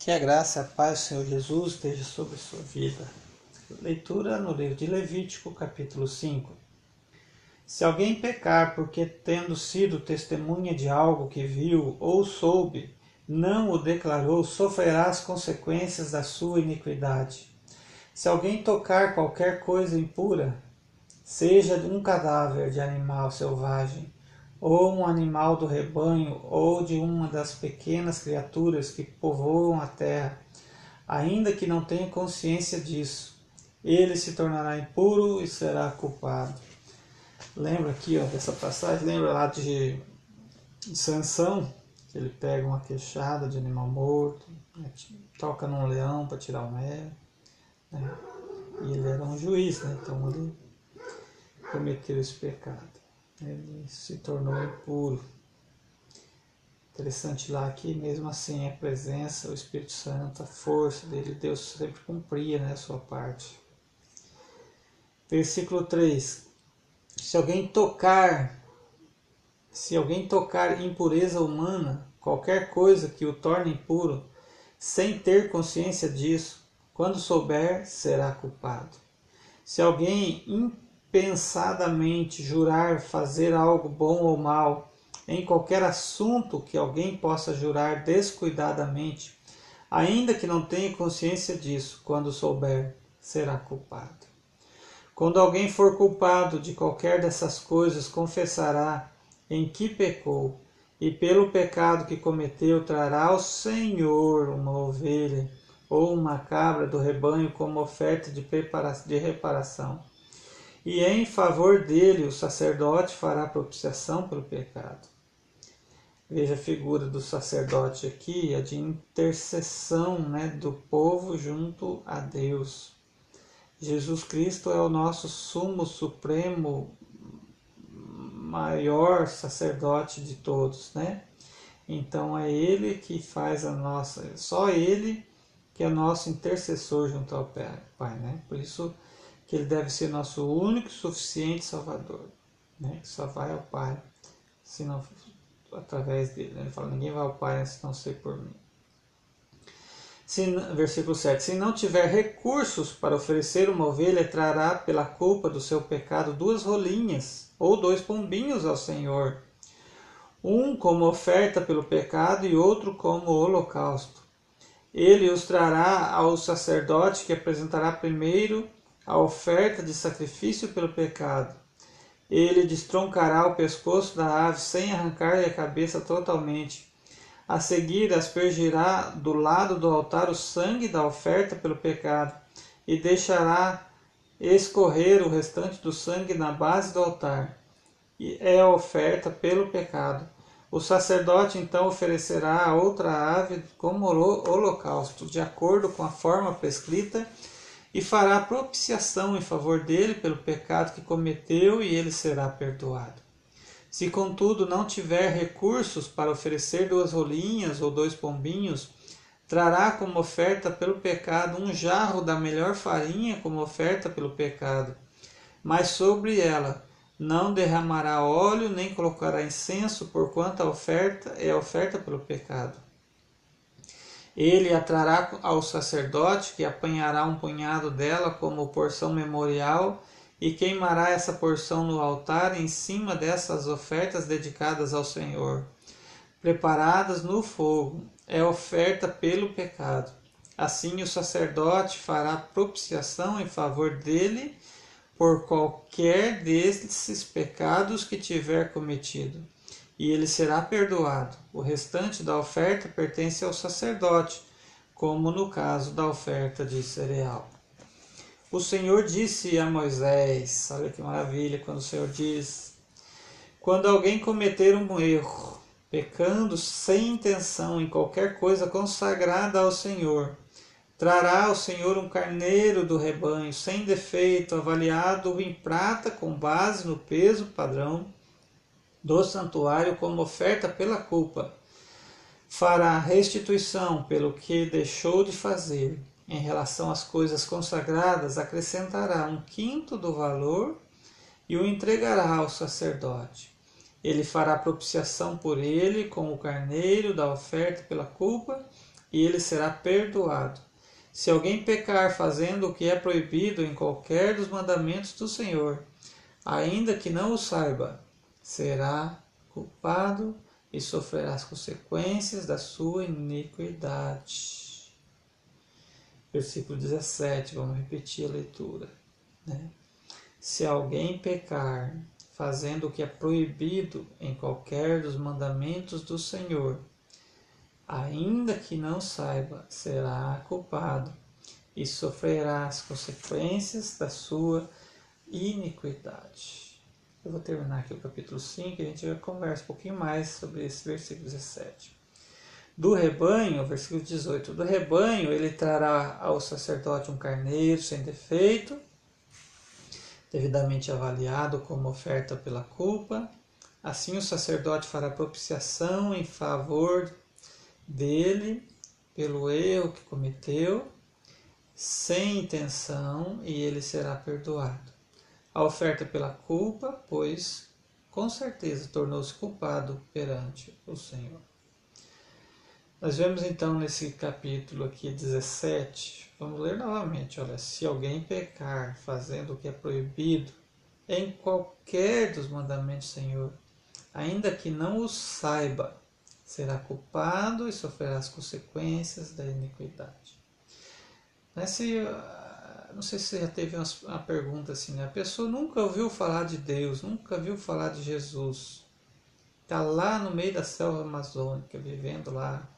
Que a graça e a paz do Senhor Jesus esteja sobre sua vida. Leitura no livro de Levítico, capítulo 5. Se alguém pecar porque, tendo sido testemunha de algo que viu ou soube, não o declarou, sofrerá as consequências da sua iniquidade. Se alguém tocar qualquer coisa impura, seja um cadáver de animal selvagem, ou um animal do rebanho, ou de uma das pequenas criaturas que povoam a terra, ainda que não tenha consciência disso, ele se tornará impuro e será culpado. Lembra aqui ó, dessa passagem? Lembra lá de, de Sansão? Que ele pega uma queixada de animal morto, né, toca num leão para tirar o mel. Né? E ele era um juiz, né? então ele cometeu esse pecado ele se tornou impuro. Interessante lá que mesmo assim a presença, o Espírito Santo, a força dele, Deus sempre cumpria né, a sua parte. Versículo 3. Se alguém tocar, se alguém tocar impureza humana, qualquer coisa que o torne impuro, sem ter consciência disso, quando souber, será culpado. Se alguém pensadamente jurar fazer algo bom ou mal, em qualquer assunto que alguém possa jurar descuidadamente, ainda que não tenha consciência disso, quando souber, será culpado. Quando alguém for culpado de qualquer dessas coisas, confessará em que pecou, e pelo pecado que cometeu trará ao Senhor uma ovelha ou uma cabra do rebanho como oferta de, de reparação e em favor dele o sacerdote fará propiciação pelo pecado. Veja a figura do sacerdote aqui, a de intercessão né, do povo junto a Deus. Jesus Cristo é o nosso sumo supremo maior sacerdote de todos, né? Então é ele que faz a nossa, só ele que é nosso intercessor junto ao Pai, né? Por isso que ele deve ser nosso único e suficiente Salvador, né? que só vai ao Pai se não através dele. Ele fala: ninguém vai ao Pai se não ser por mim. Se, versículo 7: Se não tiver recursos para oferecer uma ovelha, trará pela culpa do seu pecado duas rolinhas ou dois pombinhos ao Senhor, um como oferta pelo pecado e outro como holocausto. Ele os trará ao sacerdote que apresentará primeiro a oferta de sacrifício pelo pecado. Ele destroncará o pescoço da ave sem arrancar-lhe a cabeça totalmente. A seguir, aspergirá do lado do altar o sangue da oferta pelo pecado e deixará escorrer o restante do sangue na base do altar. E é a oferta pelo pecado. O sacerdote então oferecerá a outra ave como holocausto, de acordo com a forma prescrita e fará propiciação em favor dele pelo pecado que cometeu e ele será perdoado. Se contudo não tiver recursos para oferecer duas rolinhas ou dois pombinhos, trará como oferta pelo pecado um jarro da melhor farinha como oferta pelo pecado, mas sobre ela não derramará óleo nem colocará incenso, porquanto a oferta é oferta pelo pecado. Ele a trará ao sacerdote, que apanhará um punhado dela como porção memorial, e queimará essa porção no altar em cima dessas ofertas dedicadas ao Senhor, preparadas no fogo. É oferta pelo pecado. Assim o sacerdote fará propiciação em favor dele por qualquer desses pecados que tiver cometido e ele será perdoado. O restante da oferta pertence ao sacerdote, como no caso da oferta de cereal. O Senhor disse a Moisés: olha que maravilha quando o Senhor diz: quando alguém cometer um erro, pecando sem intenção em qualquer coisa consagrada ao Senhor, trará ao Senhor um carneiro do rebanho, sem defeito, avaliado em prata com base no peso padrão do santuário como oferta pela culpa. Fará restituição pelo que deixou de fazer. Em relação às coisas consagradas, acrescentará um quinto do valor e o entregará ao sacerdote. Ele fará propiciação por ele com o carneiro da oferta pela culpa e ele será perdoado. Se alguém pecar fazendo o que é proibido em qualquer dos mandamentos do Senhor, ainda que não o saiba, será culpado e sofrerá as consequências da sua iniquidade. Versículo 17, vamos repetir a leitura. Né? Se alguém pecar fazendo o que é proibido em qualquer dos mandamentos do Senhor, ainda que não saiba, será culpado e sofrerá as consequências da sua iniquidade. Eu vou terminar aqui o capítulo 5 e a gente conversa um pouquinho mais sobre esse versículo 17. Do rebanho, versículo 18: Do rebanho ele trará ao sacerdote um carneiro sem defeito, devidamente avaliado como oferta pela culpa. Assim o sacerdote fará propiciação em favor dele pelo erro que cometeu, sem intenção, e ele será perdoado. A oferta pela culpa, pois com certeza tornou-se culpado perante o Senhor. Nós vemos então nesse capítulo aqui 17, vamos ler novamente, olha, se alguém pecar fazendo o que é proibido em qualquer dos mandamentos do Senhor, ainda que não o saiba, será culpado e sofrerá as consequências da iniquidade. Ah, não sei se você já teve uma pergunta assim, né? a pessoa nunca ouviu falar de Deus, nunca viu falar de Jesus, está lá no meio da selva amazônica, vivendo lá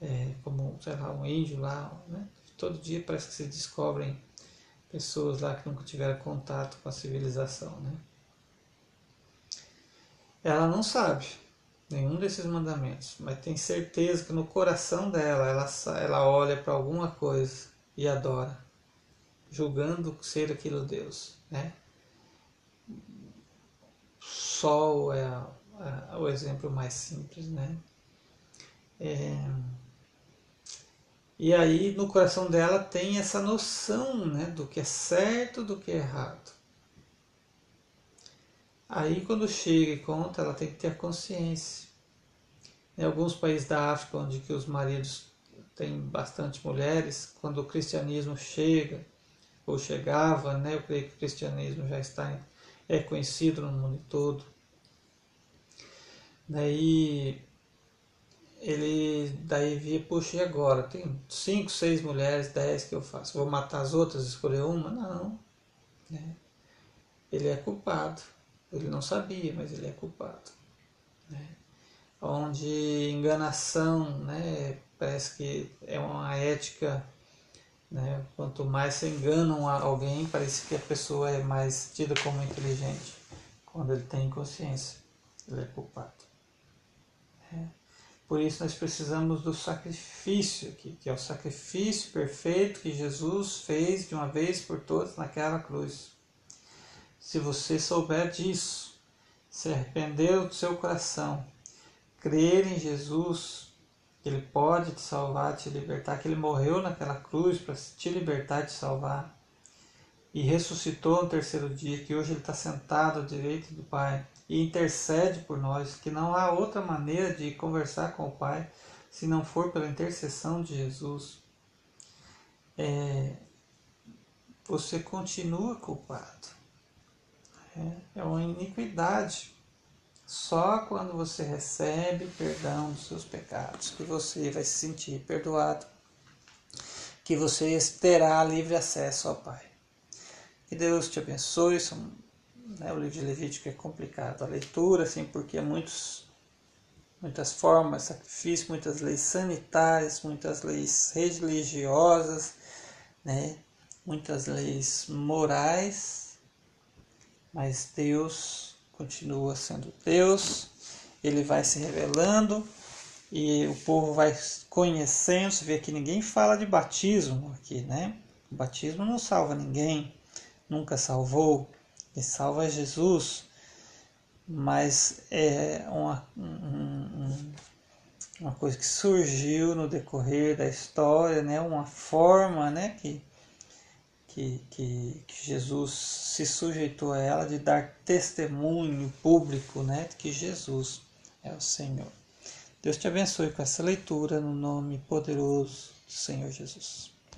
é, como, sei lá, um índio lá, né? todo dia parece que se descobrem pessoas lá que nunca tiveram contato com a civilização, né? Ela não sabe, nenhum desses mandamentos, mas tem certeza que no coração dela ela, ela olha para alguma coisa e adora, julgando ser aquilo Deus, né? Sol é, o exemplo mais simples, né? É, e aí no coração dela tem essa noção né, do que é certo do que é errado. Aí quando chega e conta, ela tem que ter consciência. Em alguns países da África, onde que os maridos têm bastante mulheres, quando o cristianismo chega, ou chegava, né, eu creio que o cristianismo já está é conhecido no mundo todo. Daí ele daí via, puxa, e agora? Tem cinco, seis mulheres, dez que eu faço. Vou matar as outras, escolher uma? Não. Né? Ele é culpado. Ele não sabia, mas ele é culpado. Né? Onde enganação, né, parece que é uma ética, né, quanto mais se enganam alguém, parece que a pessoa é mais tida como inteligente. Quando ele tem consciência, ele é culpado. Né? Por isso nós precisamos do sacrifício aqui, que é o sacrifício perfeito que Jesus fez de uma vez por todas naquela cruz. Se você souber disso, se arrepender do seu coração, crer em Jesus, que Ele pode te salvar, te libertar, que Ele morreu naquela cruz para te libertar e te salvar, e ressuscitou no terceiro dia, que hoje Ele está sentado à direita do Pai e intercede por nós, que não há outra maneira de conversar com o Pai se não for pela intercessão de Jesus. É, você continua culpado. É, é uma iniquidade. Só quando você recebe perdão dos seus pecados que você vai se sentir perdoado, que você terá livre acesso ao Pai. Que Deus te abençoe. São, né, o livro de Levítico é complicado a leitura, assim, porque é muitos, muitas formas, sacrifício, muitas leis sanitárias, muitas leis religiosas, né, muitas leis morais mas Deus continua sendo Deus, ele vai se revelando e o povo vai conhecendo. Você vê que ninguém fala de batismo aqui, né? O batismo não salva ninguém, nunca salvou, quem salva é Jesus, mas é uma, um, uma coisa que surgiu no decorrer da história, né? Uma forma, né? Que que, que, que, Jesus se sujeitou a ela de dar testemunho público né, de que Jesus é o Senhor. Deus te abençoe com essa leitura no nome poderoso do Senhor Jesus.